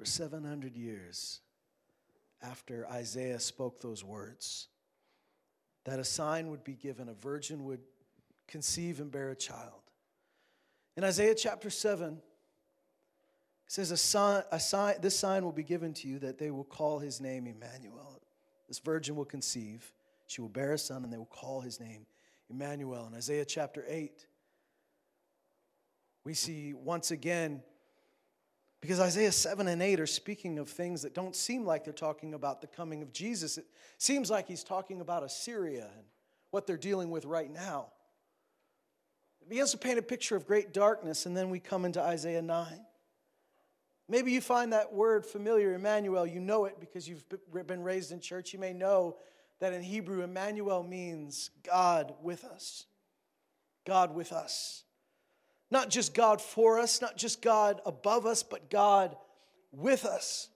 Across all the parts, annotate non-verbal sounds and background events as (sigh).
for 700 years after Isaiah spoke those words that a sign would be given, a virgin would conceive and bear a child. In Isaiah chapter 7, it says, a sign, a sign, This sign will be given to you that they will call his name Emmanuel. This virgin will conceive, she will bear a son, and they will call his name Emmanuel. In Isaiah chapter 8, we see once again, because Isaiah 7 and 8 are speaking of things that don't seem like they're talking about the coming of Jesus. It seems like he's talking about Assyria and what they're dealing with right now. It begins to paint a picture of great darkness, and then we come into Isaiah 9. Maybe you find that word familiar, Emmanuel. You know it because you've been raised in church. You may know that in Hebrew, Emmanuel means God with us. God with us. Not just God for us, not just God above us, but God with us.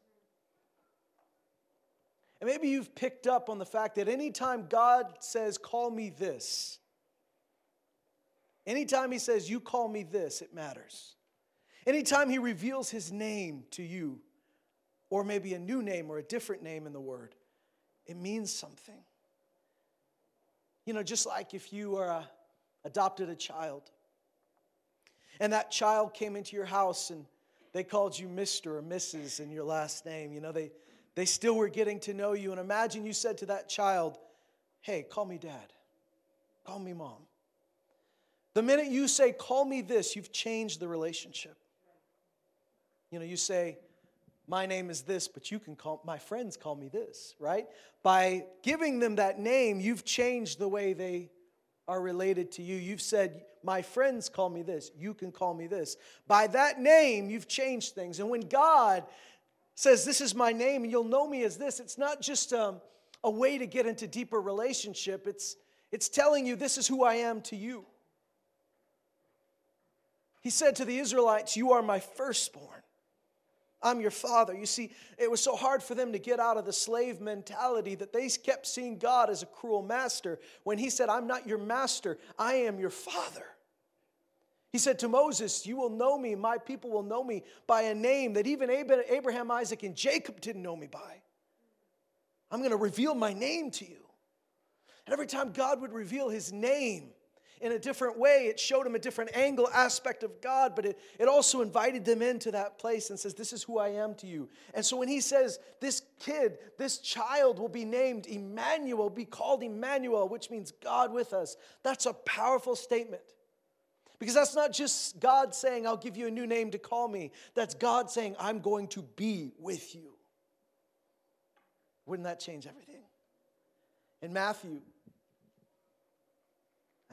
And maybe you've picked up on the fact that anytime God says, Call me this, anytime He says, You call me this, it matters. Anytime He reveals His name to you, or maybe a new name or a different name in the Word, it means something. You know, just like if you are a, adopted a child and that child came into your house and they called you Mr. or Mrs. in your last name. You know, they, they still were getting to know you. And imagine you said to that child, Hey, call me dad, call me mom. The minute you say, Call me this, you've changed the relationship. You know, you say, my name is this, but you can call my friends call me this, right? By giving them that name, you've changed the way they are related to you. You've said, My friends call me this, you can call me this. By that name, you've changed things. And when God says, This is my name, and you'll know me as this, it's not just um, a way to get into deeper relationship, it's, it's telling you, This is who I am to you. He said to the Israelites, You are my firstborn. I'm your father. You see, it was so hard for them to get out of the slave mentality that they kept seeing God as a cruel master when he said, I'm not your master, I am your father. He said to Moses, You will know me, my people will know me by a name that even Abraham, Isaac, and Jacob didn't know me by. I'm going to reveal my name to you. And every time God would reveal his name, in a different way. It showed them a different angle, aspect of God, but it, it also invited them into that place and says, This is who I am to you. And so when he says, This kid, this child will be named Emmanuel, be called Emmanuel, which means God with us, that's a powerful statement. Because that's not just God saying, I'll give you a new name to call me. That's God saying, I'm going to be with you. Wouldn't that change everything? In Matthew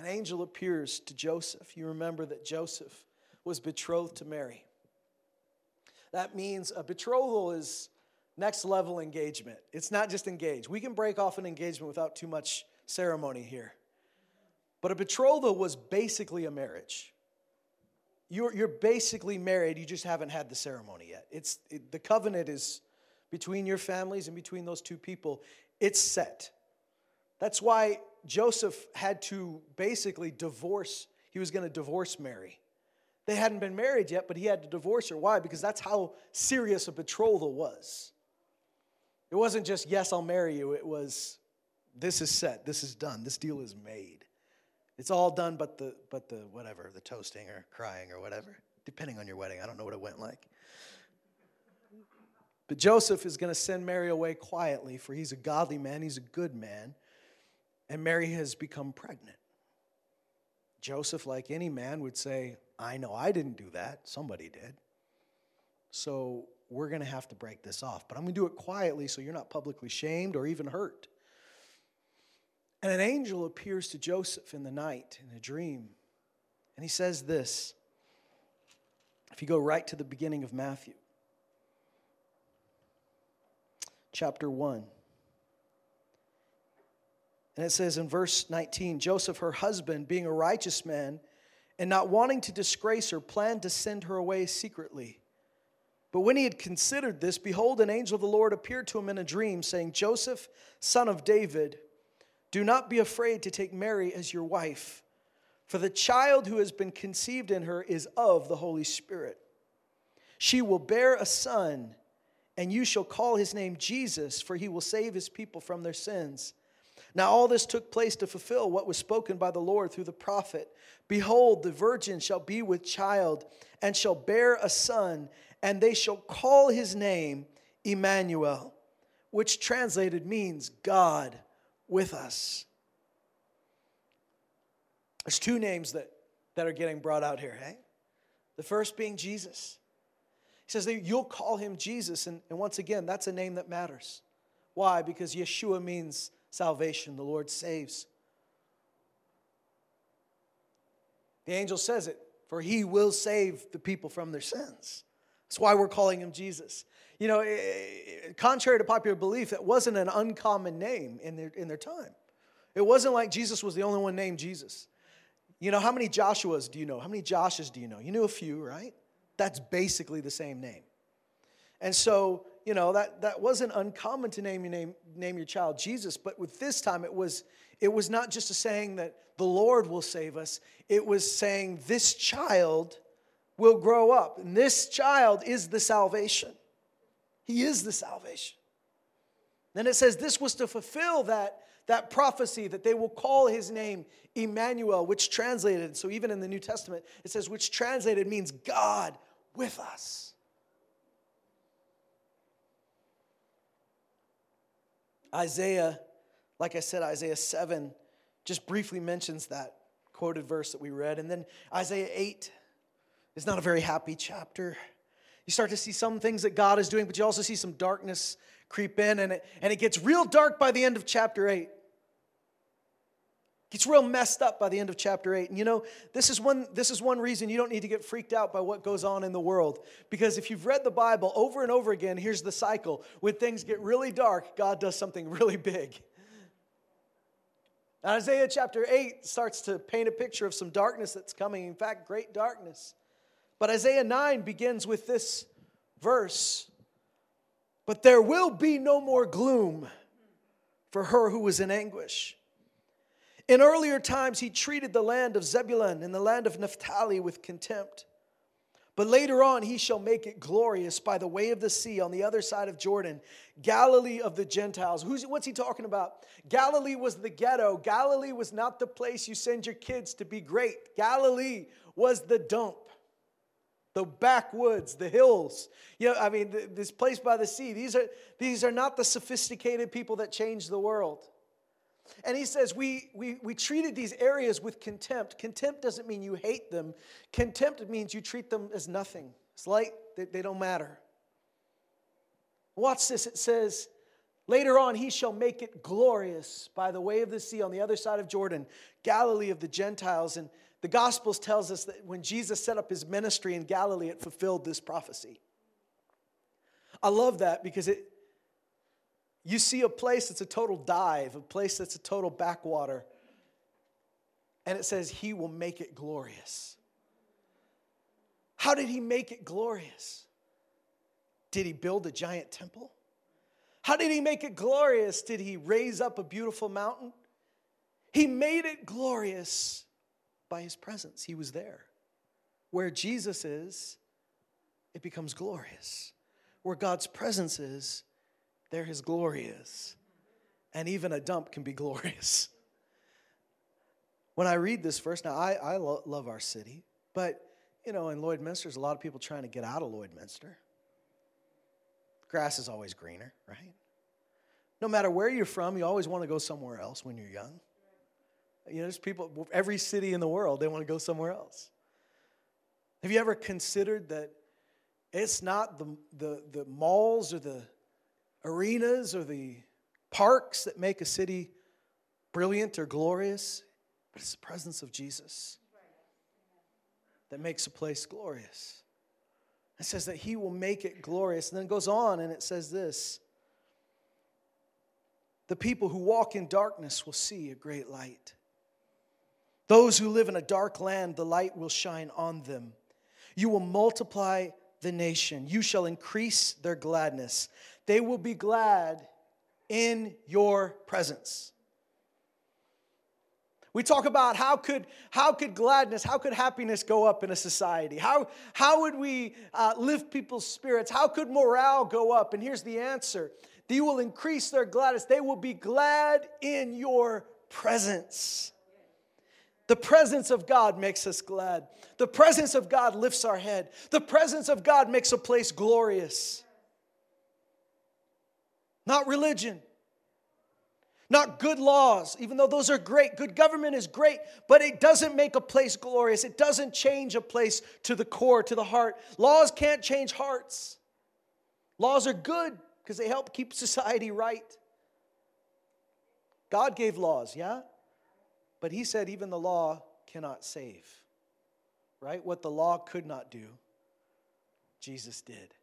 an angel appears to Joseph. You remember that Joseph was betrothed to Mary. That means a betrothal is next level engagement. It's not just engaged. We can break off an engagement without too much ceremony here. But a betrothal was basically a marriage. You're, you're basically married, you just haven't had the ceremony yet. It's, it, the covenant is between your families and between those two people, it's set. That's why Joseph had to basically divorce, he was going to divorce Mary. They hadn't been married yet, but he had to divorce her. Why? Because that's how serious a betrothal was. It wasn't just, yes, I'll marry you. It was, this is set, this is done, this deal is made. It's all done but the, but the whatever, the toasting or crying or whatever, depending on your wedding. I don't know what it went like. But Joseph is going to send Mary away quietly, for he's a godly man, he's a good man and Mary has become pregnant. Joseph, like any man, would say, I know I didn't do that, somebody did. So we're going to have to break this off. But I'm going to do it quietly so you're not publicly shamed or even hurt. And an angel appears to Joseph in the night in a dream. And he says this. If you go right to the beginning of Matthew, chapter 1. And it says in verse 19 Joseph, her husband, being a righteous man, and not wanting to disgrace her, planned to send her away secretly. But when he had considered this, behold, an angel of the Lord appeared to him in a dream, saying, Joseph, son of David, do not be afraid to take Mary as your wife, for the child who has been conceived in her is of the Holy Spirit. She will bear a son and you shall call his name Jesus, for he will save his people from their sins. Now, all this took place to fulfill what was spoken by the Lord through the prophet Behold, the virgin shall be with child and shall bear a son, and they shall call his name Emmanuel, which translated means God with us. There's two names that, that are getting brought out here, hey? The first being Jesus. He says that you'll call him Jesus. And, and once again, that's a name that matters. Why? Because Yeshua means salvation, the Lord saves. The angel says it, for he will save the people from their sins. That's why we're calling him Jesus. You know, eh, eh, contrary to popular belief, that wasn't an uncommon name in their, in their time. It wasn't like Jesus was the only one named Jesus. You know, how many Joshuas do you know? How many Joshes do you know? You knew a few, right? that's basically the same name. And so, you know, that, that wasn't uncommon to name your name, name your child Jesus, but with this time it was it was not just a saying that the Lord will save us, it was saying this child will grow up. And this child is the salvation. He is the salvation. Then it says this was to fulfill that, that prophecy that they will call his name Emmanuel, which translated, so even in the New Testament, it says, which translated means God with us. Isaiah, like I said, Isaiah 7 just briefly mentions that quoted verse that we read. And then Isaiah 8 is not a very happy chapter. You start to see some things that God is doing, but you also see some darkness creep in, and it, and it gets real dark by the end of chapter 8 gets real messed up by the end of chapter 8 and you know this is one this is one reason you don't need to get freaked out by what goes on in the world. Because if you've read the bible over and over again here's the cycle. When things get really dark god does something really big. Isaiah chapter 8 starts to paint a picture of some darkness that's coming. In fact great darkness. But isaiah 9 begins with this verse. But there will be no more gloom for her who was in anguish in earlier times, he treated the land of Zebulun and the land of Naphtali with contempt. But later on, he shall make it glorious by the way of the sea on the other side of Jordan, Galilee of the Gentiles. Who's, what's he talking about? Galilee was the ghetto. Galilee was not the place you send your kids to be great. Galilee was the dump, the backwoods, the hills. You know, I mean, this place by the sea. These are, these are not the sophisticated people that change the world. And he says, we, we, we treated these areas with contempt. Contempt doesn't mean you hate them, contempt means you treat them as nothing. It's like they, they don't matter. Watch this. It says, Later on, he shall make it glorious by the way of the sea on the other side of Jordan, Galilee of the Gentiles. And the Gospels tells us that when Jesus set up his ministry in Galilee, it fulfilled this prophecy. I love that because it, you see a place that's a total dive, a place that's a total backwater, and it says, He will make it glorious. How did He make it glorious? Did He build a giant temple? How did He make it glorious? Did He raise up a beautiful mountain? He made it glorious by His presence. He was there. Where Jesus is, it becomes glorious. Where God's presence is, there his glory is. And even a dump can be (laughs) glorious. When I read this verse, now I, I lo- love our city, but you know, in Lloydminster, there's a lot of people trying to get out of Lloydminster. Grass is always greener, right? No matter where you're from, you always want to go somewhere else when you're young. You know, there's people, every city in the world, they want to go somewhere else. Have you ever considered that it's not the, the, the malls or the arenas or the parks that make a city brilliant or glorious, but it's the presence of Jesus that makes a place glorious. It says that he will make it glorious. And then it goes on and it says this The people who walk in darkness will see a great light. Those who live in a dark land, the light will shine on them. You will multiply the nation. You shall increase their gladness. They will be glad in your presence. We talk about how could, how could gladness, how could happiness go up in a society? How, how would we uh, lift people's spirits? How could morale go up? And here's the answer they will increase their gladness. They will be glad in your presence. The presence of God makes us glad. The presence of God lifts our head. The presence of God makes a place glorious. Not religion, not good laws, even though those are great. Good government is great, but it doesn't make a place glorious. It doesn't change a place to the core, to the heart. Laws can't change hearts. Laws are good because they help keep (laughs) society right. God gave laws, yeah? But He said even the law cannot save, right? What the law could not do, Jesus did.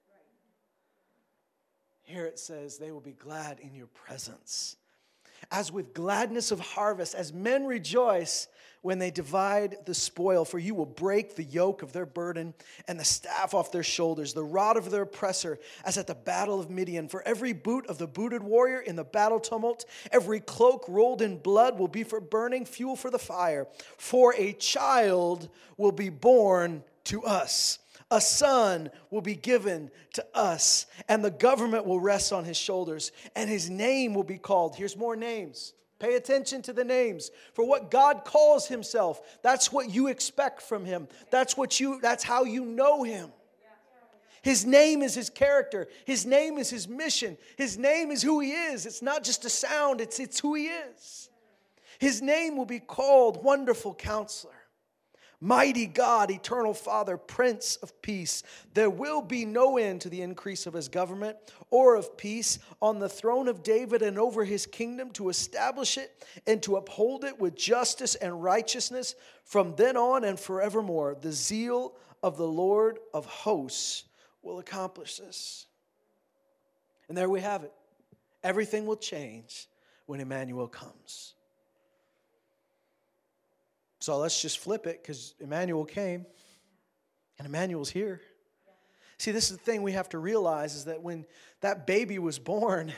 Here it says, they will be glad in your presence as with gladness of harvest, as men rejoice when they divide the spoil. For you will break the yoke of their burden and the staff off their shoulders, the rod of their oppressor, as at the battle of Midian. For every boot of the booted warrior in the battle tumult, every cloak rolled in blood will be for burning, fuel for the fire. For a child will be born to us a son will be given to us, and the government will rest on his shoulders, and his name will be called. Here's more names. Pay attention to the names. For what God calls himself, that's what you expect from him. That's what you that's how you know him. His name is his character. His name is his mission. His name is who he is. It's not just a sound, it's, it's who he is. His name will be called Wonderful Counselor. Mighty God, eternal Father, Prince of Peace, there will be no end to the increase of his government or of peace on the throne of David and over his kingdom to establish it and to uphold it with justice and righteousness from then on and forevermore. The zeal of the Lord of hosts will accomplish this. And there we have it. Everything will change when Emmanuel comes. So let's just flip it because Emmanuel came and Emmanuel's here. See, this is the thing we have to realize is that when that baby was born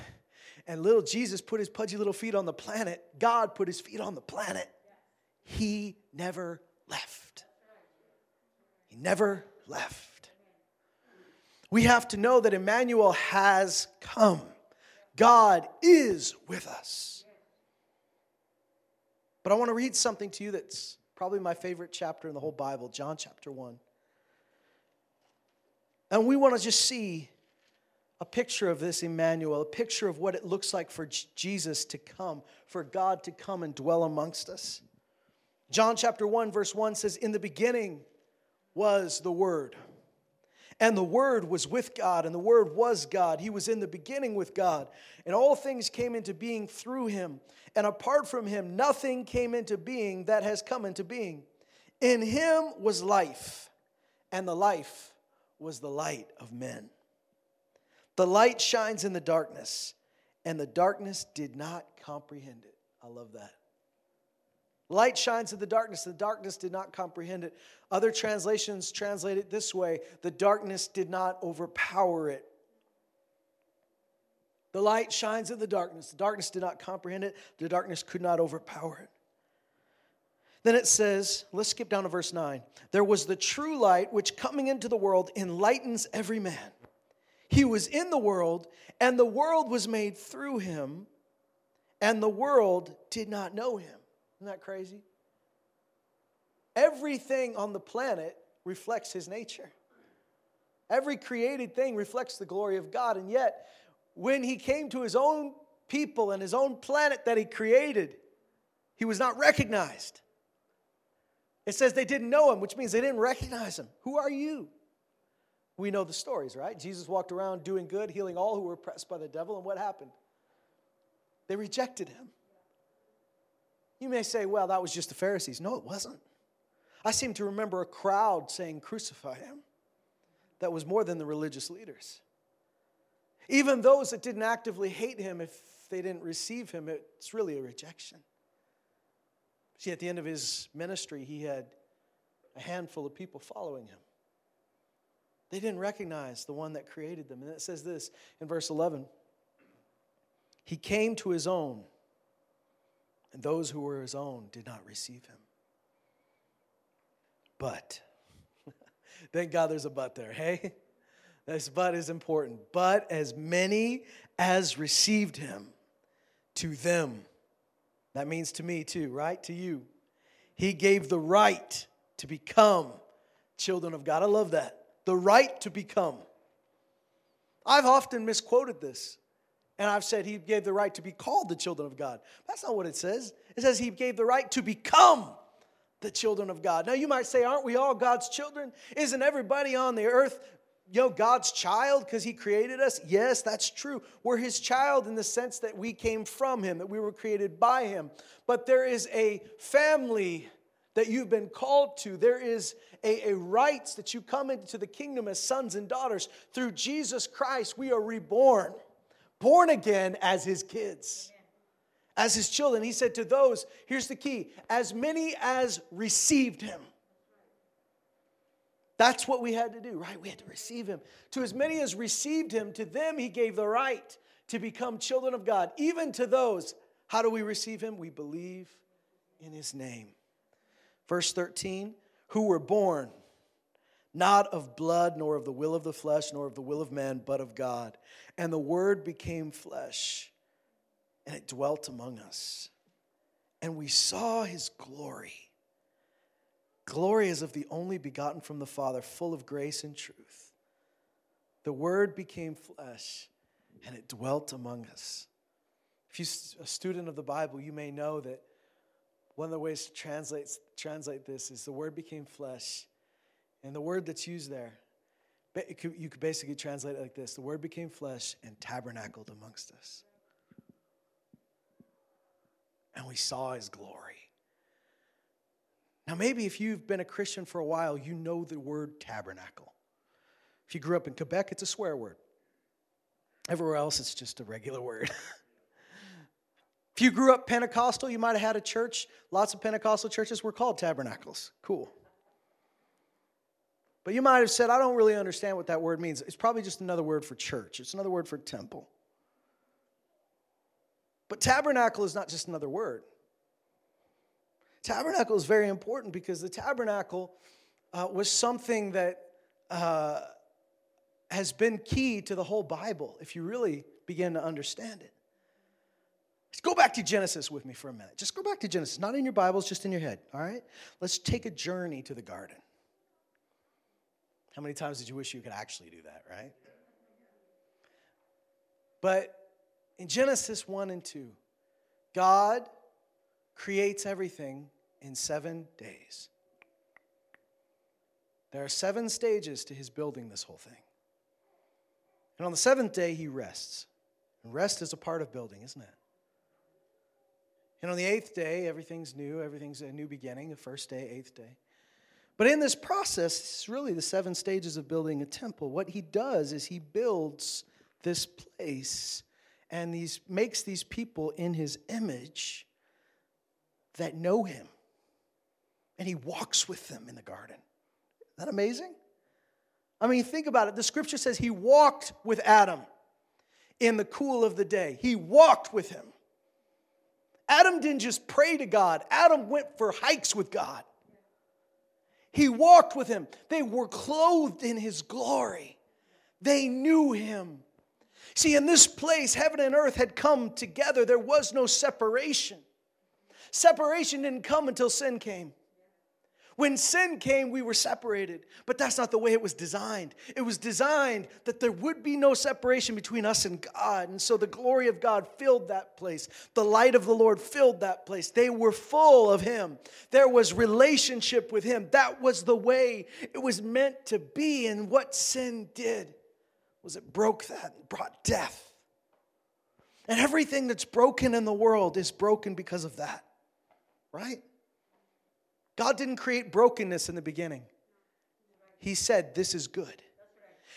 and little Jesus put his pudgy little feet on the planet, God put his feet on the planet. He never left. He never left. We have to know that Emmanuel has come. God is with us. But I want to read something to you that's probably my favorite chapter in the whole Bible, John chapter 1. And we want to just see a picture of this Emmanuel, a picture of what it looks like for Jesus to come, for God to come and dwell amongst us. John chapter 1, verse 1 says, In the beginning was the Word. And the Word was with God, and the Word was God. He was in the beginning with God. And all things came into being through him. And apart from him, nothing came into being that has come into being. In him was life, and the life was the light of men. The light shines in the darkness, and the darkness did not comprehend it. I love that. Light shines in the darkness. The darkness did not comprehend it. Other translations translate it this way the darkness did not overpower it. The light shines in the darkness. The darkness did not comprehend it. The darkness could not overpower it. Then it says, let's skip down to verse 9. There was the true light which coming into the world enlightens every man. He was in the world, and the world was made through him, and the world did not know him. Isn't that crazy? Everything on the planet reflects his nature. Every created thing reflects the glory of God. And yet, when he came to his own people and his own planet that he created, he was not recognized. It says they didn't know him, which means they didn't recognize him. Who are you? We know the stories, right? Jesus walked around doing good, healing all who were oppressed by the devil, and what happened? They rejected him. You may say, well, that was just the Pharisees. No, it wasn't. I seem to remember a crowd saying, crucify him. That was more than the religious leaders. Even those that didn't actively hate him, if they didn't receive him, it's really a rejection. See, at the end of his ministry, he had a handful of people following him. They didn't recognize the one that created them. And it says this in verse 11 He came to his own and those who were his own did not receive him. But, (laughs) thank God there's a but there, hey? This but is important. But as many as received him, to them, that means to me too, right? To you, he gave the right to become children of God. I love that. The right to become. I've often misquoted this. And I've said he gave the right to be called the children of God. That's not what it says. It says he gave the right to become the children of God. Now you might say, aren't we all God's children? Isn't everybody on the earth, you know, God's child because he created us? Yes, that's true. We're his child in the sense that we came from him, that we were created by him. But there is a family that you've been called to. There is a, a rights that you come into the kingdom as sons and daughters. Through Jesus Christ, we are reborn born again as his kids, as his children. He said to those, here's the key as many as received him. That's what we had to do, right? We had to receive him. To as many as received him, to them he gave the right to become children of God. Even to those, how do we receive him? We believe in his name. Verse 13, who were born not of blood, nor of the will of the flesh, nor of the will of man, but of God. And the Word became flesh, and it dwelt among us. And we saw his glory. Glory as of the only begotten from the Father, full of grace and truth. The Word became flesh, and it dwelt among us. If you're a student of the Bible, you may know that one of the ways to translate, translate this is the Word became flesh and the word that's used there, you could basically translate it like this The word became flesh and tabernacled amongst us. And we saw his glory. Now, maybe if you've been a Christian for a while, you know the word tabernacle. If you grew up in Quebec, it's a swear word. Everywhere else, it's just a regular word. (laughs) if you grew up Pentecostal, you might have had a church. Lots of Pentecostal churches were called tabernacles. Cool. But you might have said, I don't really understand what that word means. It's probably just another word for church, it's another word for temple. But tabernacle is not just another word. Tabernacle is very important because the tabernacle uh, was something that uh, has been key to the whole Bible if you really begin to understand it. Let's go back to Genesis with me for a minute. Just go back to Genesis, not in your Bibles, just in your head, all right? Let's take a journey to the garden. How many times did you wish you could actually do that, right? But in Genesis 1 and 2, God creates everything in seven days. There are seven stages to his building this whole thing. And on the seventh day, he rests. And rest is a part of building, isn't it? And on the eighth day, everything's new, everything's a new beginning, the first day, eighth day. But in this process, it's really the seven stages of building a temple. What he does is he builds this place and these makes these people in his image that know him. And he walks with them in the garden. Isn't that amazing? I mean, think about it. The scripture says he walked with Adam in the cool of the day. He walked with him. Adam didn't just pray to God, Adam went for hikes with God. He walked with him. They were clothed in his glory. They knew him. See, in this place, heaven and earth had come together. There was no separation. Separation didn't come until sin came. When sin came, we were separated, but that's not the way it was designed. It was designed that there would be no separation between us and God. And so the glory of God filled that place. The light of the Lord filled that place. They were full of Him. There was relationship with Him. That was the way it was meant to be. And what sin did was it broke that and brought death. And everything that's broken in the world is broken because of that, right? God didn't create brokenness in the beginning. He said, This is good.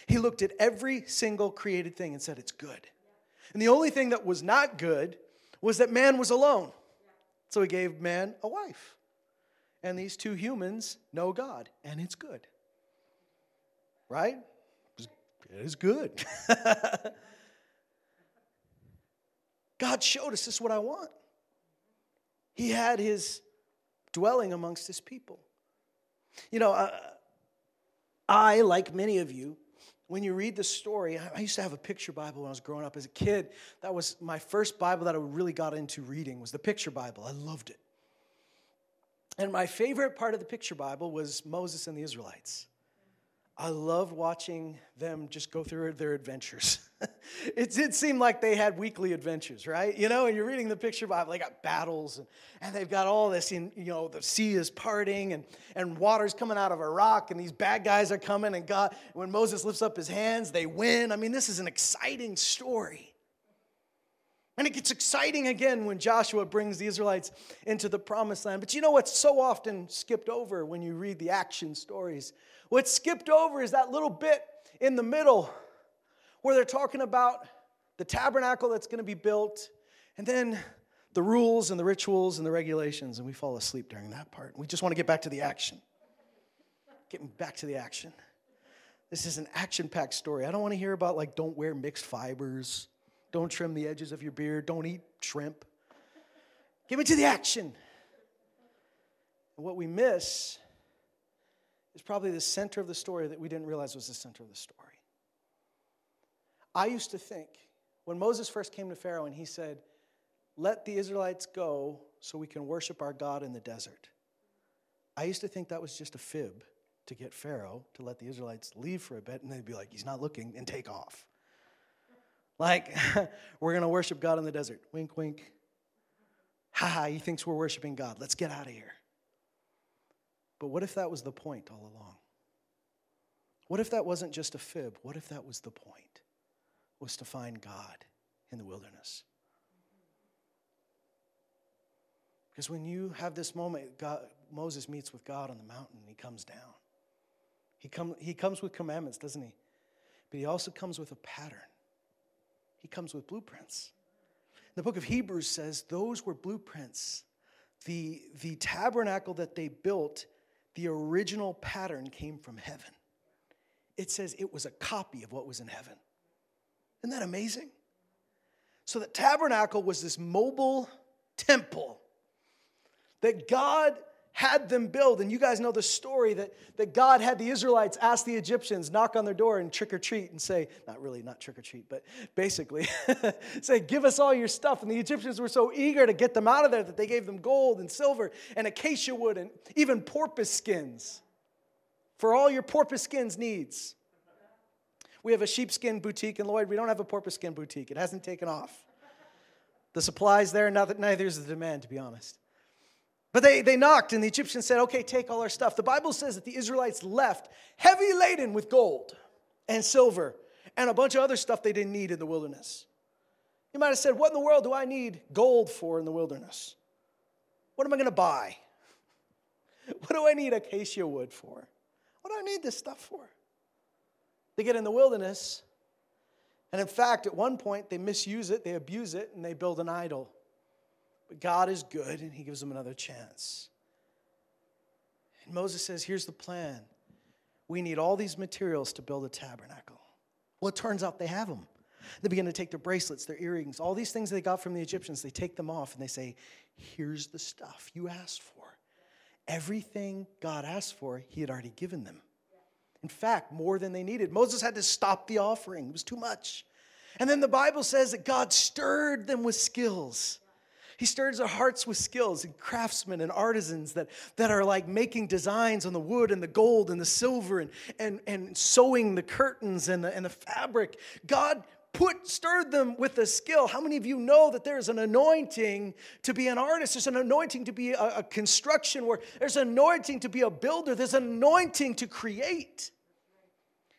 He looked at every single created thing and said, It's good. And the only thing that was not good was that man was alone. So he gave man a wife. And these two humans know God, and it's good. Right? It is good. (laughs) God showed us this is what I want. He had his dwelling amongst his people. You know, uh, I, like many of you, when you read the story, I used to have a picture Bible when I was growing up as a kid. That was my first Bible that I really got into reading was the picture Bible. I loved it. And my favorite part of the picture Bible was Moses and the Israelites. I loved watching them just go through their adventures. (laughs) (laughs) it did seem like they had weekly adventures, right? You know, and you're reading the picture Bible, they got battles and, and they've got all this, in, you know, the sea is parting and, and water's coming out of a rock and these bad guys are coming and God, when Moses lifts up his hands, they win. I mean, this is an exciting story. And it gets exciting again when Joshua brings the Israelites into the promised land. But you know what's so often skipped over when you read the action stories? What's skipped over is that little bit in the middle where they're talking about the tabernacle that's going to be built and then the rules and the rituals and the regulations. And we fall asleep during that part. We just want to get back to the action. Getting back to the action. This is an action packed story. I don't want to hear about, like, don't wear mixed fibers don't trim the edges of your beard. Don't eat shrimp. Give me to the action. And what we miss is probably the center of the story that we didn't realize was the center of the story. I used to think when Moses first came to Pharaoh and he said, Let the Israelites go so we can worship our God in the desert. I used to think that was just a fib to get Pharaoh to let the Israelites leave for a bit and they'd be like, He's not looking and take off. Like, (laughs) we're going to worship God in the desert. Wink, wink. Ha ha, he thinks we're worshiping God. Let's get out of here. But what if that was the point all along? What if that wasn't just a fib? What if that was the point? Was to find God in the wilderness. Because when you have this moment, God, Moses meets with God on the mountain and he comes down. He, come, he comes with commandments, doesn't he? But he also comes with a pattern. He comes with blueprints. The book of Hebrews says those were blueprints. The, the tabernacle that they built, the original pattern came from heaven. It says it was a copy of what was in heaven. Isn't that amazing? So, the tabernacle was this mobile temple that God had them build. And you guys know the story that, that God had the Israelites ask the Egyptians, knock on their door and trick or treat and say, not really, not trick or treat, but basically (laughs) say, give us all your stuff. And the Egyptians were so eager to get them out of there that they gave them gold and silver and acacia wood and even porpoise skins for all your porpoise skins needs. We have a sheepskin boutique in Lloyd. We don't have a porpoise skin boutique. It hasn't taken off. The supply's there, not that neither is the demand, to be honest. But they, they knocked, and the Egyptians said, Okay, take all our stuff. The Bible says that the Israelites left heavy laden with gold and silver and a bunch of other stuff they didn't need in the wilderness. You might have said, What in the world do I need gold for in the wilderness? What am I going to buy? (laughs) What do I need acacia wood for? What do I need this stuff for? They get in the wilderness, and in fact, at one point, they misuse it, they abuse it, and they build an idol. But God is good and he gives them another chance. And Moses says, Here's the plan. We need all these materials to build a tabernacle. Well, it turns out they have them. They begin to take their bracelets, their earrings, all these things they got from the Egyptians, they take them off and they say, Here's the stuff you asked for. Everything God asked for, He had already given them. In fact, more than they needed. Moses had to stop the offering, it was too much. And then the Bible says that God stirred them with skills. He stirs our hearts with skills and craftsmen and artisans that, that are like making designs on the wood and the gold and the silver and, and, and sewing the curtains and the, and the fabric. God put stirred them with a skill. How many of you know that there's an anointing to be an artist? There's an anointing to be a, a construction worker. There's an anointing to be a builder. There's an anointing to create.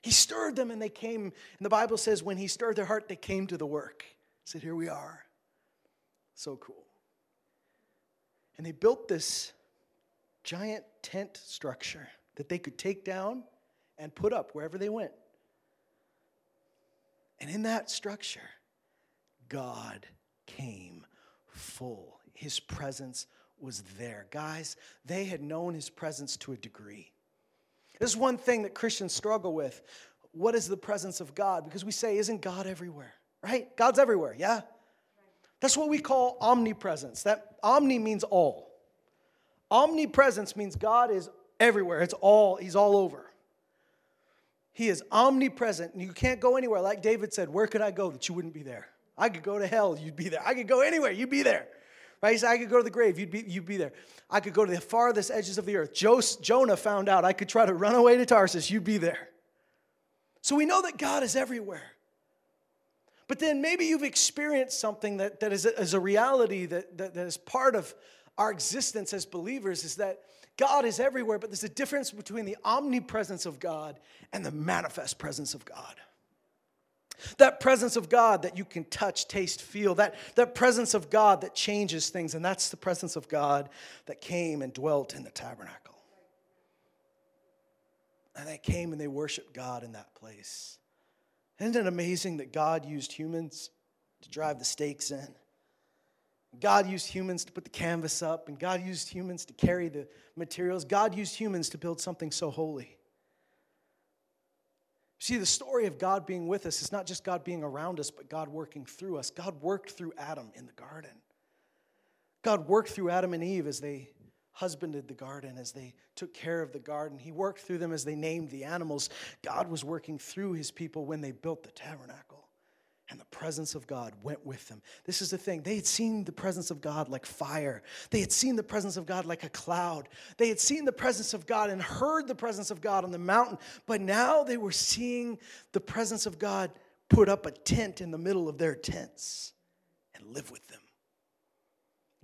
He stirred them and they came. And the Bible says when he stirred their heart, they came to the work. He said, Here we are. So cool. And they built this giant tent structure that they could take down and put up wherever they went. And in that structure, God came full. His presence was there. Guys, they had known his presence to a degree. This is one thing that Christians struggle with. What is the presence of God? Because we say, isn't God everywhere? Right? God's everywhere, yeah? That's what we call omnipresence. That omni means all. Omnipresence means God is everywhere. It's all, He's all over. He is omnipresent, and you can't go anywhere. Like David said, Where could I go that you wouldn't be there? I could go to hell, you'd be there. I could go anywhere, you'd be there. Right? He said, I could go to the grave, you'd be, you'd be there. I could go to the farthest edges of the earth. Jonah found out I could try to run away to Tarsus, you'd be there. So we know that God is everywhere. But then maybe you've experienced something that, that is, a, is a reality that, that, that is part of our existence as believers is that God is everywhere, but there's a difference between the omnipresence of God and the manifest presence of God. That presence of God that you can touch, taste, feel, that, that presence of God that changes things, and that's the presence of God that came and dwelt in the tabernacle. And they came and they worshiped God in that place. Isn't it amazing that God used humans to drive the stakes in? God used humans to put the canvas up, and God used humans to carry the materials. God used humans to build something so holy. See, the story of God being with us is not just God being around us, but God working through us. God worked through Adam in the garden. God worked through Adam and Eve as they husbanded the garden, as they took care of the garden. He worked through them as they named the animals. God was working through his people when they built the tabernacle and the presence of God went with them. This is the thing. They had seen the presence of God like fire, they had seen the presence of God like a cloud. They had seen the presence of God and heard the presence of God on the mountain, but now they were seeing the presence of God put up a tent in the middle of their tents and live with them.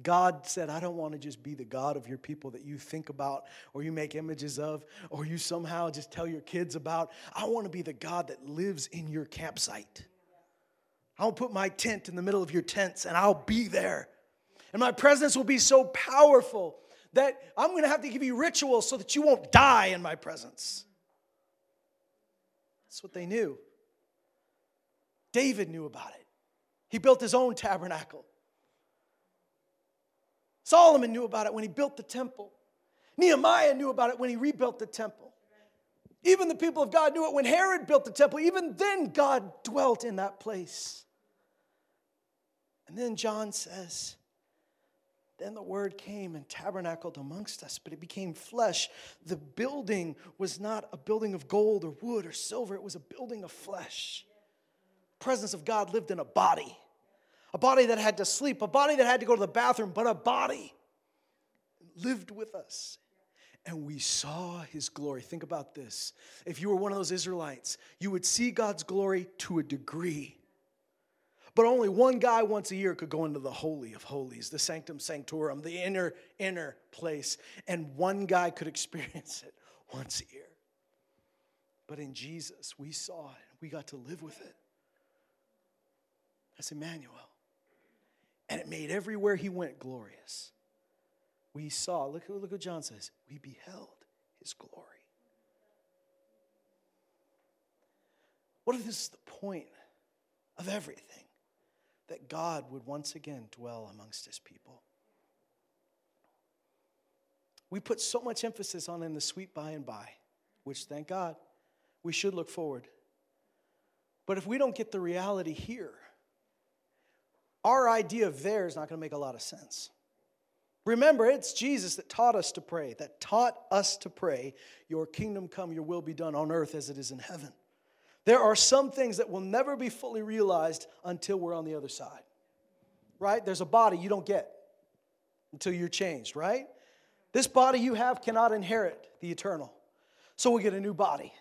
God said, I don't want to just be the God of your people that you think about or you make images of or you somehow just tell your kids about. I want to be the God that lives in your campsite. I'll put my tent in the middle of your tents and I'll be there. And my presence will be so powerful that I'm going to have to give you rituals so that you won't die in my presence. That's what they knew. David knew about it. He built his own tabernacle. Solomon knew about it when he built the temple. Nehemiah knew about it when he rebuilt the temple. Even the people of God knew it when Herod built the temple. Even then, God dwelt in that place. And then John says, then the word came and tabernacled amongst us, but it became flesh. The building was not a building of gold or wood or silver, it was a building of flesh. presence of God lived in a body, a body that had to sleep, a body that had to go to the bathroom, but a body lived with us. And we saw his glory. Think about this. If you were one of those Israelites, you would see God's glory to a degree but only one guy once a year could go into the Holy of Holies, the Sanctum Sanctorum, the inner, inner place. And one guy could (laughs) experience it once a year. But in Jesus, we saw it. We got to live with it. That's Emmanuel. And it made everywhere he went glorious. We saw, look, look what John says, we beheld his glory. What if this is the point of everything? That God would once again dwell amongst his people. We put so much emphasis on in the sweet by and by, which thank God we should look forward. But if we don't get the reality here, our idea of there is not going to make a lot of sense. Remember, it's Jesus that taught us to pray, that taught us to pray, Your kingdom come, your will be done on earth as it is in heaven. There are some things that will never be fully realized until we're on the other side. Right? There's a body you don't get until you're changed, right? This body you have cannot inherit the eternal. So we'll get a new body.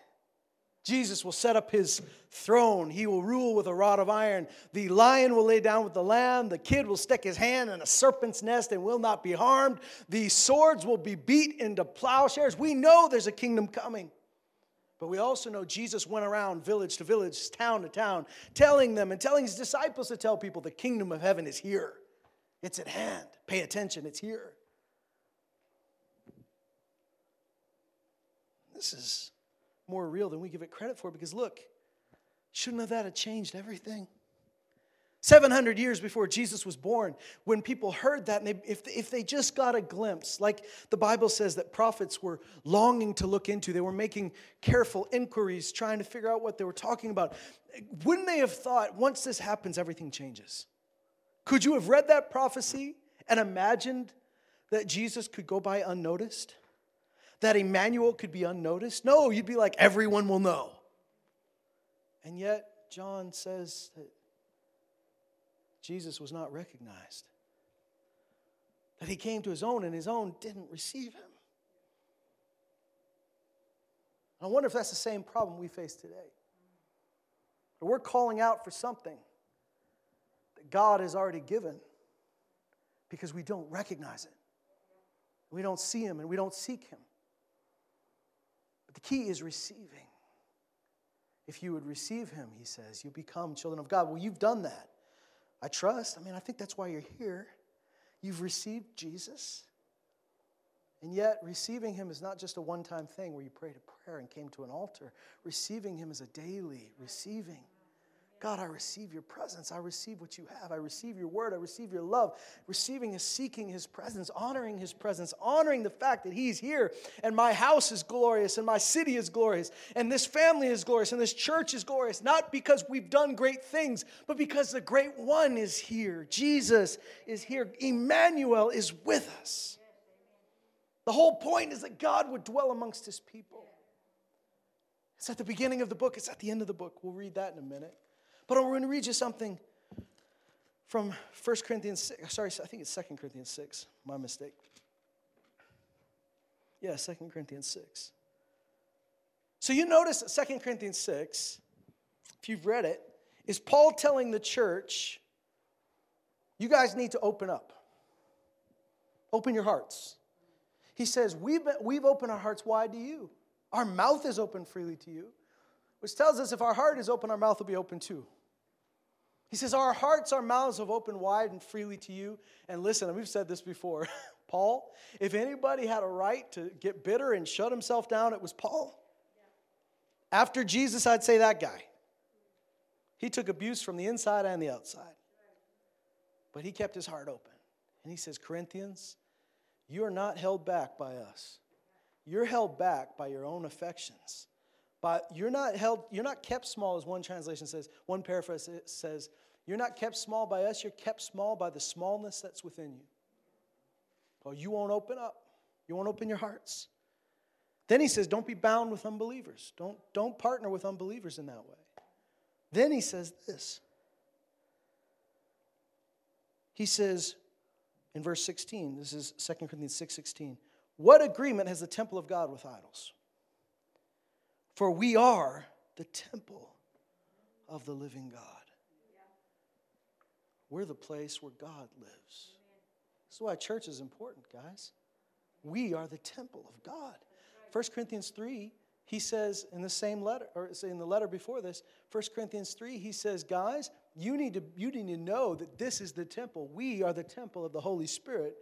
Jesus will set up his throne. He will rule with a rod of iron. The lion will lay down with the lamb. The kid will stick his hand in a serpent's nest and will not be harmed. The swords will be beat into plowshares. We know there's a kingdom coming. But we also know Jesus went around village to village, town to town, telling them and telling his disciples to tell people the kingdom of heaven is here. It's at hand. Pay attention, it's here. This is more real than we give it credit for because look, shouldn't that have changed everything? 700 years before Jesus was born, when people heard that, and they, if, if they just got a glimpse, like the Bible says that prophets were longing to look into, they were making careful inquiries, trying to figure out what they were talking about. Wouldn't they have thought, once this happens, everything changes? Could you have read that prophecy and imagined that Jesus could go by unnoticed? That Emmanuel could be unnoticed? No, you'd be like, everyone will know. And yet, John says that Jesus was not recognized. That he came to his own and his own didn't receive him. I wonder if that's the same problem we face today. We're calling out for something that God has already given because we don't recognize it. We don't see Him and we don't seek Him. But the key is receiving. If you would receive Him, He says, you'll become children of God. Well, you've done that. I trust. I mean, I think that's why you're here. You've received Jesus. And yet, receiving Him is not just a one time thing where you prayed a prayer and came to an altar. Receiving Him is a daily receiving. God, I receive your presence. I receive what you have. I receive your word. I receive your love. Receiving is seeking his presence, honoring his presence, honoring the fact that he's here and my house is glorious and my city is glorious and this family is glorious and this church is glorious. Not because we've done great things, but because the great one is here. Jesus is here. Emmanuel is with us. The whole point is that God would dwell amongst his people. It's at the beginning of the book, it's at the end of the book. We'll read that in a minute. But I'm going to read you something from 1 Corinthians 6. Sorry, I think it's 2 Corinthians 6. My mistake. Yeah, 2 Corinthians 6. So you notice that 2 Corinthians 6, if you've read it, is Paul telling the church, you guys need to open up. Open your hearts. He says, we've, been, we've opened our hearts wide to you. Our mouth is open freely to you, which tells us if our heart is open, our mouth will be open too. He says, Our hearts, our mouths have opened wide and freely to you. And listen, and we've said this before (laughs) Paul, if anybody had a right to get bitter and shut himself down, it was Paul. After Jesus, I'd say that guy. He took abuse from the inside and the outside. But he kept his heart open. And he says, Corinthians, you are not held back by us. You're held back by your own affections. But you're not held, you're not kept small, as one translation says. One paraphrase says, You're not kept small by us, you're kept small by the smallness that's within you. Well, you won't open up. You won't open your hearts. Then he says, Don't be bound with unbelievers. Don't, don't partner with unbelievers in that way. Then he says this. He says in verse 16, this is 2 Corinthians 6 16, what agreement has the temple of God with idols? For we are the temple of the living God. We're the place where God lives. That's why church is important, guys. We are the temple of God. 1 Corinthians 3, he says in the same letter, or in the letter before this, 1 Corinthians 3, he says, guys, you need to, you need to know that this is the temple. We are the temple of the Holy Spirit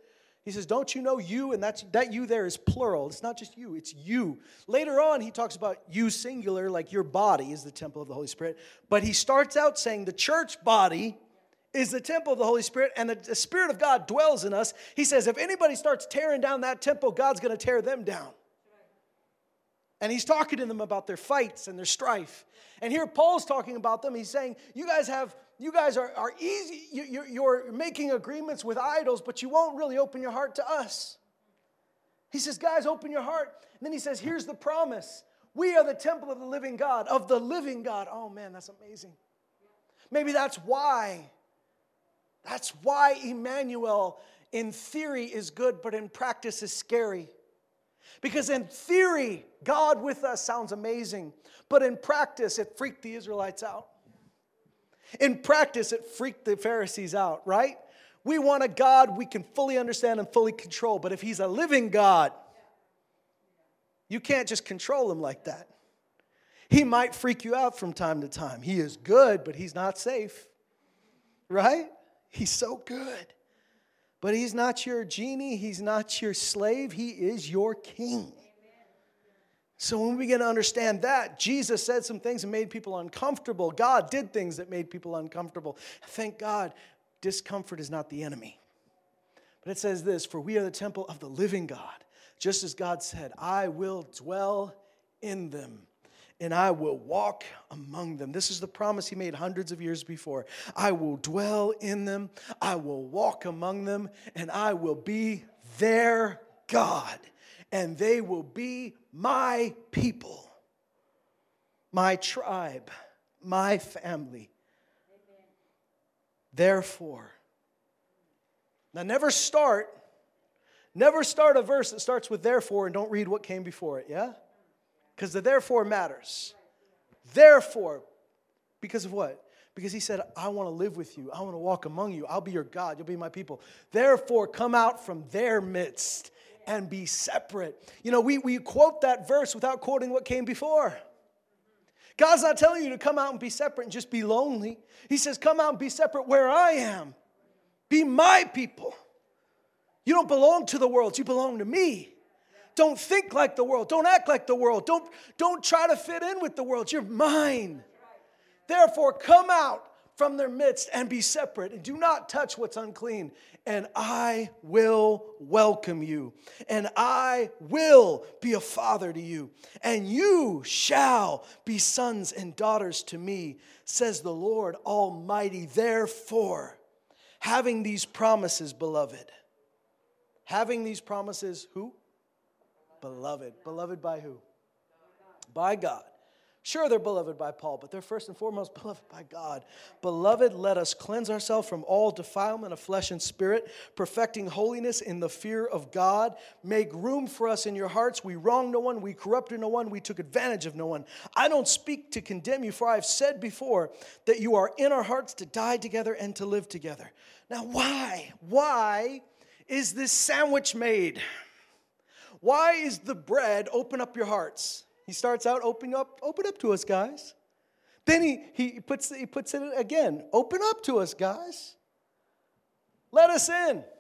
he says, Don't you know you? And that's, that you there is plural. It's not just you, it's you. Later on, he talks about you singular, like your body is the temple of the Holy Spirit. But he starts out saying the church body is the temple of the Holy Spirit, and the, the Spirit of God dwells in us. He says, if anybody starts tearing down that temple, God's going to tear them down. And he's talking to them about their fights and their strife. And here Paul's talking about them. He's saying, You guys have you guys are, are easy, you, you're making agreements with idols, but you won't really open your heart to us. He says, guys, open your heart. And then he says, here's the promise. We are the temple of the living God, of the living God. Oh man, that's amazing. Maybe that's why. That's why Emmanuel in theory is good, but in practice is scary. Because in theory, God with us sounds amazing, but in practice, it freaked the Israelites out. In practice, it freaked the Pharisees out, right? We want a God we can fully understand and fully control, but if He's a living God, you can't just control Him like that. He might freak you out from time to time. He is good, but He's not safe, right? He's so good. But He's not your genie, He's not your slave, He is your king. So when we begin to understand that, Jesus said some things that made people uncomfortable. God did things that made people uncomfortable. Thank God, discomfort is not the enemy. But it says this For we are the temple of the living God. Just as God said, I will dwell in them and I will walk among them. This is the promise he made hundreds of years before. I will dwell in them, I will walk among them, and I will be their God, and they will be my people, my tribe, my family. Therefore, now never start, never start a verse that starts with therefore and don't read what came before it, yeah? Because the therefore matters. Therefore, because of what? Because he said, I want to live with you. I want to walk among you. I'll be your God. You'll be my people. Therefore, come out from their midst and be separate. You know, we, we quote that verse without quoting what came before. God's not telling you to come out and be separate and just be lonely. He says, Come out and be separate where I am. Be my people. You don't belong to the world, you belong to me. Don't think like the world. Don't act like the world. Don't, don't try to fit in with the world. You're mine. Therefore, come out from their midst and be separate and do not touch what's unclean. And I will welcome you. And I will be a father to you. And you shall be sons and daughters to me, says the Lord Almighty. Therefore, having these promises, beloved, having these promises, who? Beloved. Beloved by who? By God. Sure, they're beloved by Paul, but they're first and foremost (laughs) beloved by God. Beloved, let us cleanse ourselves from all defilement of flesh and spirit, perfecting holiness in the fear of God. Make room for us in your hearts. We wronged no one, we corrupted no one, we took advantage of no one. I don't speak to condemn you, for I have said before that you are in our hearts to die together and to live together. Now, why? Why is this sandwich made? Why is the bread open up your hearts? He starts out open up, open up to us, guys. Then he, he, puts, he puts it again, open up to us, guys. Let us in. (laughs)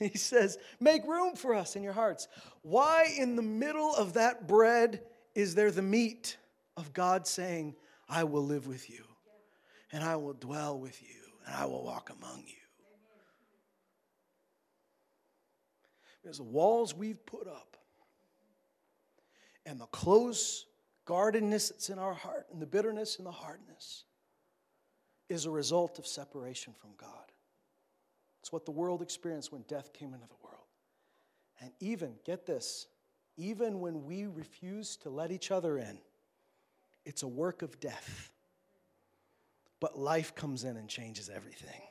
He says, make room for us in your hearts. Why, in the middle of that bread, is there the meat of God saying, I will live with you, and I will dwell with you, and I will walk among you? Because the walls we've put up and the close guardedness that's in our heart and the bitterness and the hardness is a result of separation from God. It's what the world experienced when death came into the world. And even, get this, even when we refuse to let each other in, it's a work of death. But life comes in and changes everything.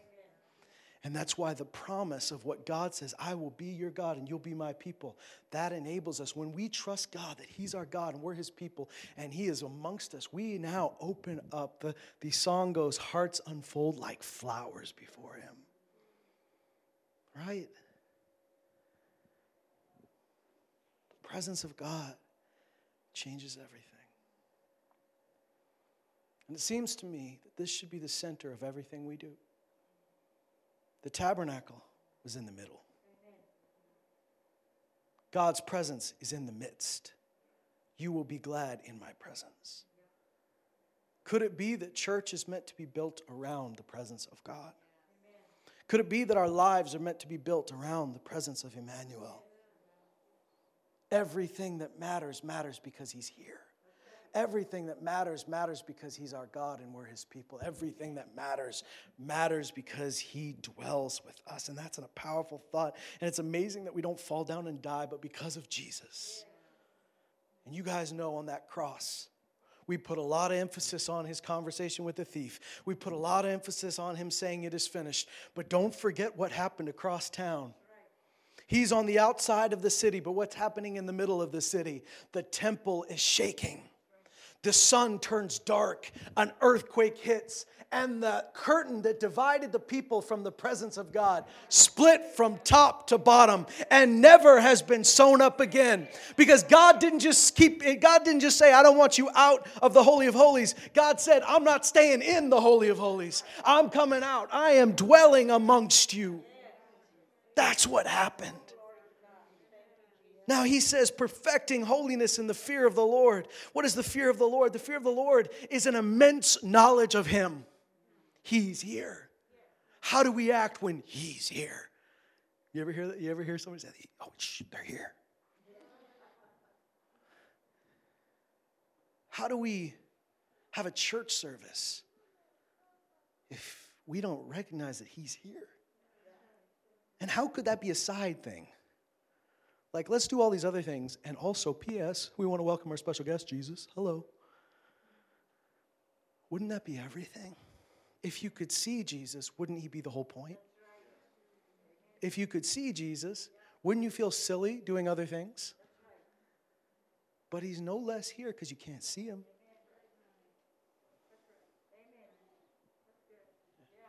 And that's why the promise of what God says, I will be your God and you'll be my people, that enables us. When we trust God that He's our God and we're His people and He is amongst us, we now open up. The, the song goes, Hearts unfold like flowers before Him. Right? The presence of God changes everything. And it seems to me that this should be the center of everything we do. The tabernacle was in the middle. God's presence is in the midst. You will be glad in my presence. Could it be that church is meant to be built around the presence of God? Could it be that our lives are meant to be built around the presence of Emmanuel? Everything that matters matters because he's here. Everything that matters matters because He's our God and we're His people. Everything that matters matters because He dwells with us. And that's a powerful thought. And it's amazing that we don't fall down and die, but because of Jesus. And you guys know on that cross, we put a lot of emphasis on his conversation with the thief. We put a lot of emphasis on him saying it is finished. But don't forget what happened across town. He's on the outside of the city, but what's happening in the middle of the city? The temple is shaking the sun turns dark, an earthquake hits, and the curtain that divided the people from the presence of God split from top to bottom and never has been sewn up again. Because God didn't just keep God didn't just say, I don't want you out of the Holy of Holies. God said, I'm not staying in the Holy of Holies. I'm coming out. I am dwelling amongst you. That's what happened. Now he says, perfecting holiness in the fear of the Lord. What is the fear of the Lord? The fear of the Lord is an immense knowledge of him. He's here. How do we act when he's here? You ever hear that? You ever hear somebody say, oh, shh, they're here? how do we have a church service if we don't recognize that He's here? And how could that be a side thing? Like, let's do all these other things. And also, P.S., we want to welcome our special guest, Jesus. Hello. Wouldn't that be everything? If you could see Jesus, wouldn't he be the whole point? If you could see Jesus, wouldn't you feel silly doing other things? But he's no less here because you can't see him.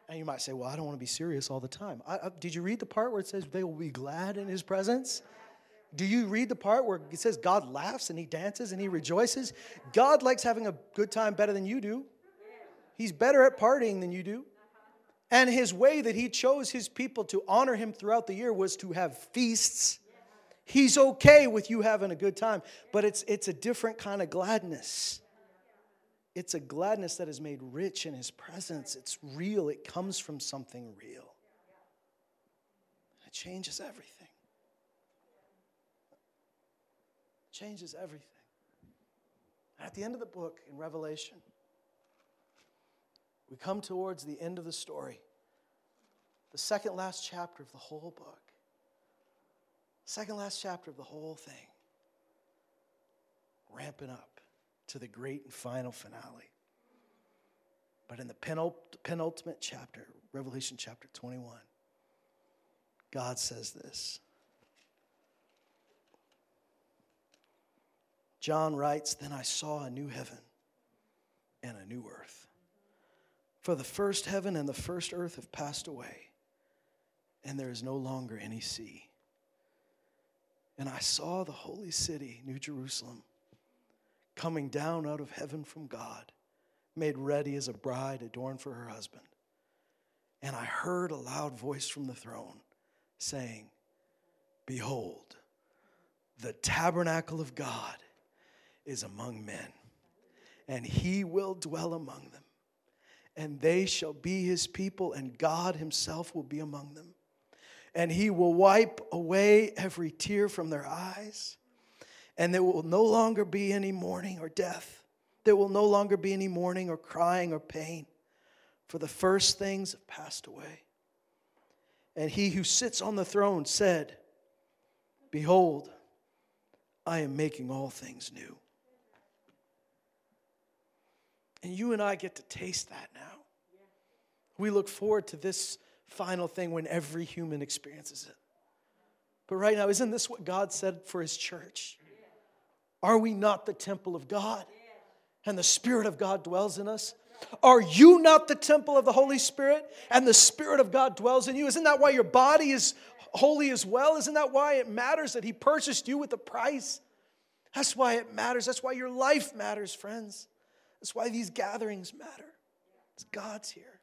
And you might say, Well, I don't want to be serious all the time. I, did you read the part where it says they will be glad in his presence? Do you read the part where it says God laughs and he dances and he rejoices? God likes having a good time better than you do. He's better at partying than you do. And his way that he chose his people to honor him throughout the year was to have feasts. He's okay with you having a good time, but it's, it's a different kind of gladness. It's a gladness that is made rich in his presence. It's real, it comes from something real. It changes everything. Changes everything. At the end of the book in Revelation, we come towards the end of the story, the second last chapter of the whole book, second last chapter of the whole thing, ramping up to the great and final finale. But in the penultimate chapter, Revelation chapter 21, God says this. John writes, Then I saw a new heaven and a new earth. For the first heaven and the first earth have passed away, and there is no longer any sea. And I saw the holy city, New Jerusalem, coming down out of heaven from God, made ready as a bride adorned for her husband. And I heard a loud voice from the throne saying, Behold, the tabernacle of God is among men, and he will dwell among them. And they shall be his people, and God himself will be among them. And he will wipe away every tear from their eyes, and there will no longer be any mourning or death. There will no longer be any mourning or crying or pain, for the first things have passed away. And he who sits on the throne said, Behold, I am making all things new. And you and I get to taste that now. We look forward to this final thing when every human experiences it. But right now, isn't this what God said for his church? Are we not the temple of God? And the Spirit of God dwells in us? Are you not the temple of the Holy Spirit and the Spirit of God dwells in you? Isn't that why your body is holy as well? Isn't that why it matters that He purchased you with a price? That's why it matters. That's why your life matters, friends. That's why these gatherings matter. It's God's here.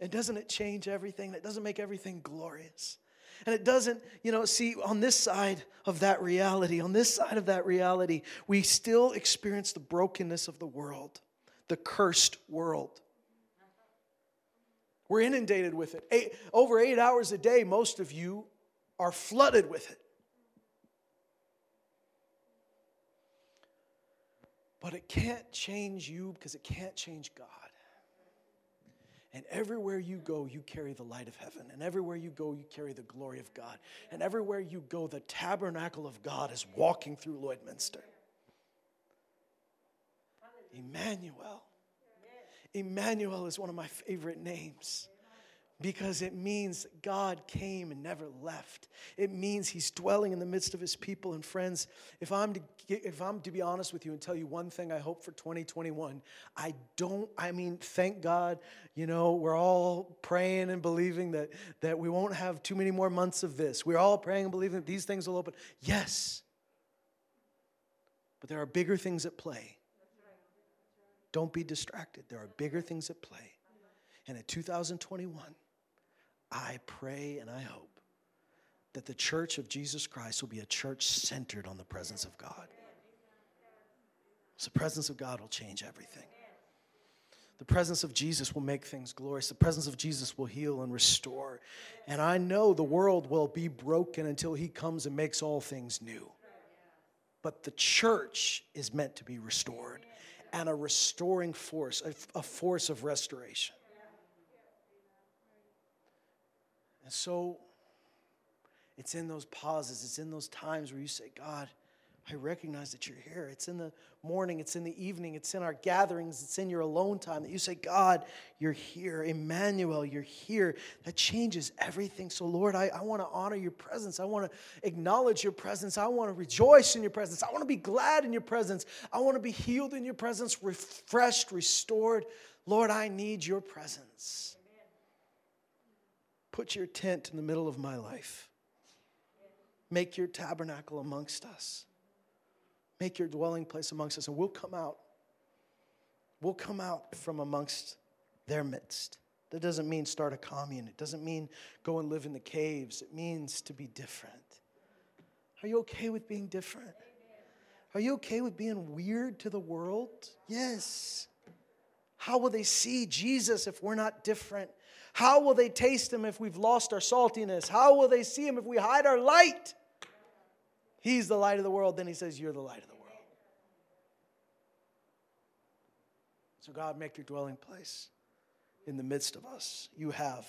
And doesn't it change everything? It doesn't make everything glorious. And it doesn't, you know, see, on this side of that reality, on this side of that reality, we still experience the brokenness of the world, the cursed world. We're inundated with it. Eight, over eight hours a day, most of you are flooded with it. But it can't change you because it can't change God. And everywhere you go, you carry the light of heaven. And everywhere you go, you carry the glory of God. And everywhere you go, the tabernacle of God is walking through Lloydminster. Emmanuel. Emmanuel is one of my favorite names because it means God came and never left. It means He's dwelling in the midst of His people and friends. If I'm to if I'm to be honest with you and tell you one thing I hope for 2021, I don't. I mean, thank God. You know, we're all praying and believing that that we won't have too many more months of this. We're all praying and believing that these things will open. Yes, but there are bigger things at play. Don't be distracted. There are bigger things at play. And in 2021, I pray and I hope that the church of Jesus Christ will be a church centered on the presence of God. The presence of God will change everything. The presence of Jesus will make things glorious. The presence of Jesus will heal and restore. And I know the world will be broken until he comes and makes all things new. But the church is meant to be restored and a restoring force, a, a force of restoration. And so it's in those pauses, it's in those times where you say, God, I recognize that you're here. It's in the morning, it's in the evening, it's in our gatherings, it's in your alone time that you say, God, you're here. Emmanuel, you're here. That changes everything. So, Lord, I, I want to honor your presence. I want to acknowledge your presence. I want to rejoice in your presence. I want to be glad in your presence. I want to be healed in your presence, refreshed, restored. Lord, I need your presence. Put your tent in the middle of my life. Make your tabernacle amongst us. Make your dwelling place amongst us, and we'll come out. We'll come out from amongst their midst. That doesn't mean start a commune. It doesn't mean go and live in the caves. It means to be different. Are you okay with being different? Are you okay with being weird to the world? Yes. How will they see Jesus if we're not different? How will they taste him if we've lost our saltiness? How will they see him if we hide our light? He's the light of the world. Then he says, You're the light of the world. So, God, make your dwelling place in the midst of us. You have.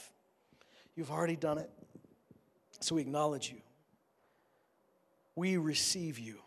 You've already done it. So we acknowledge you. We receive you.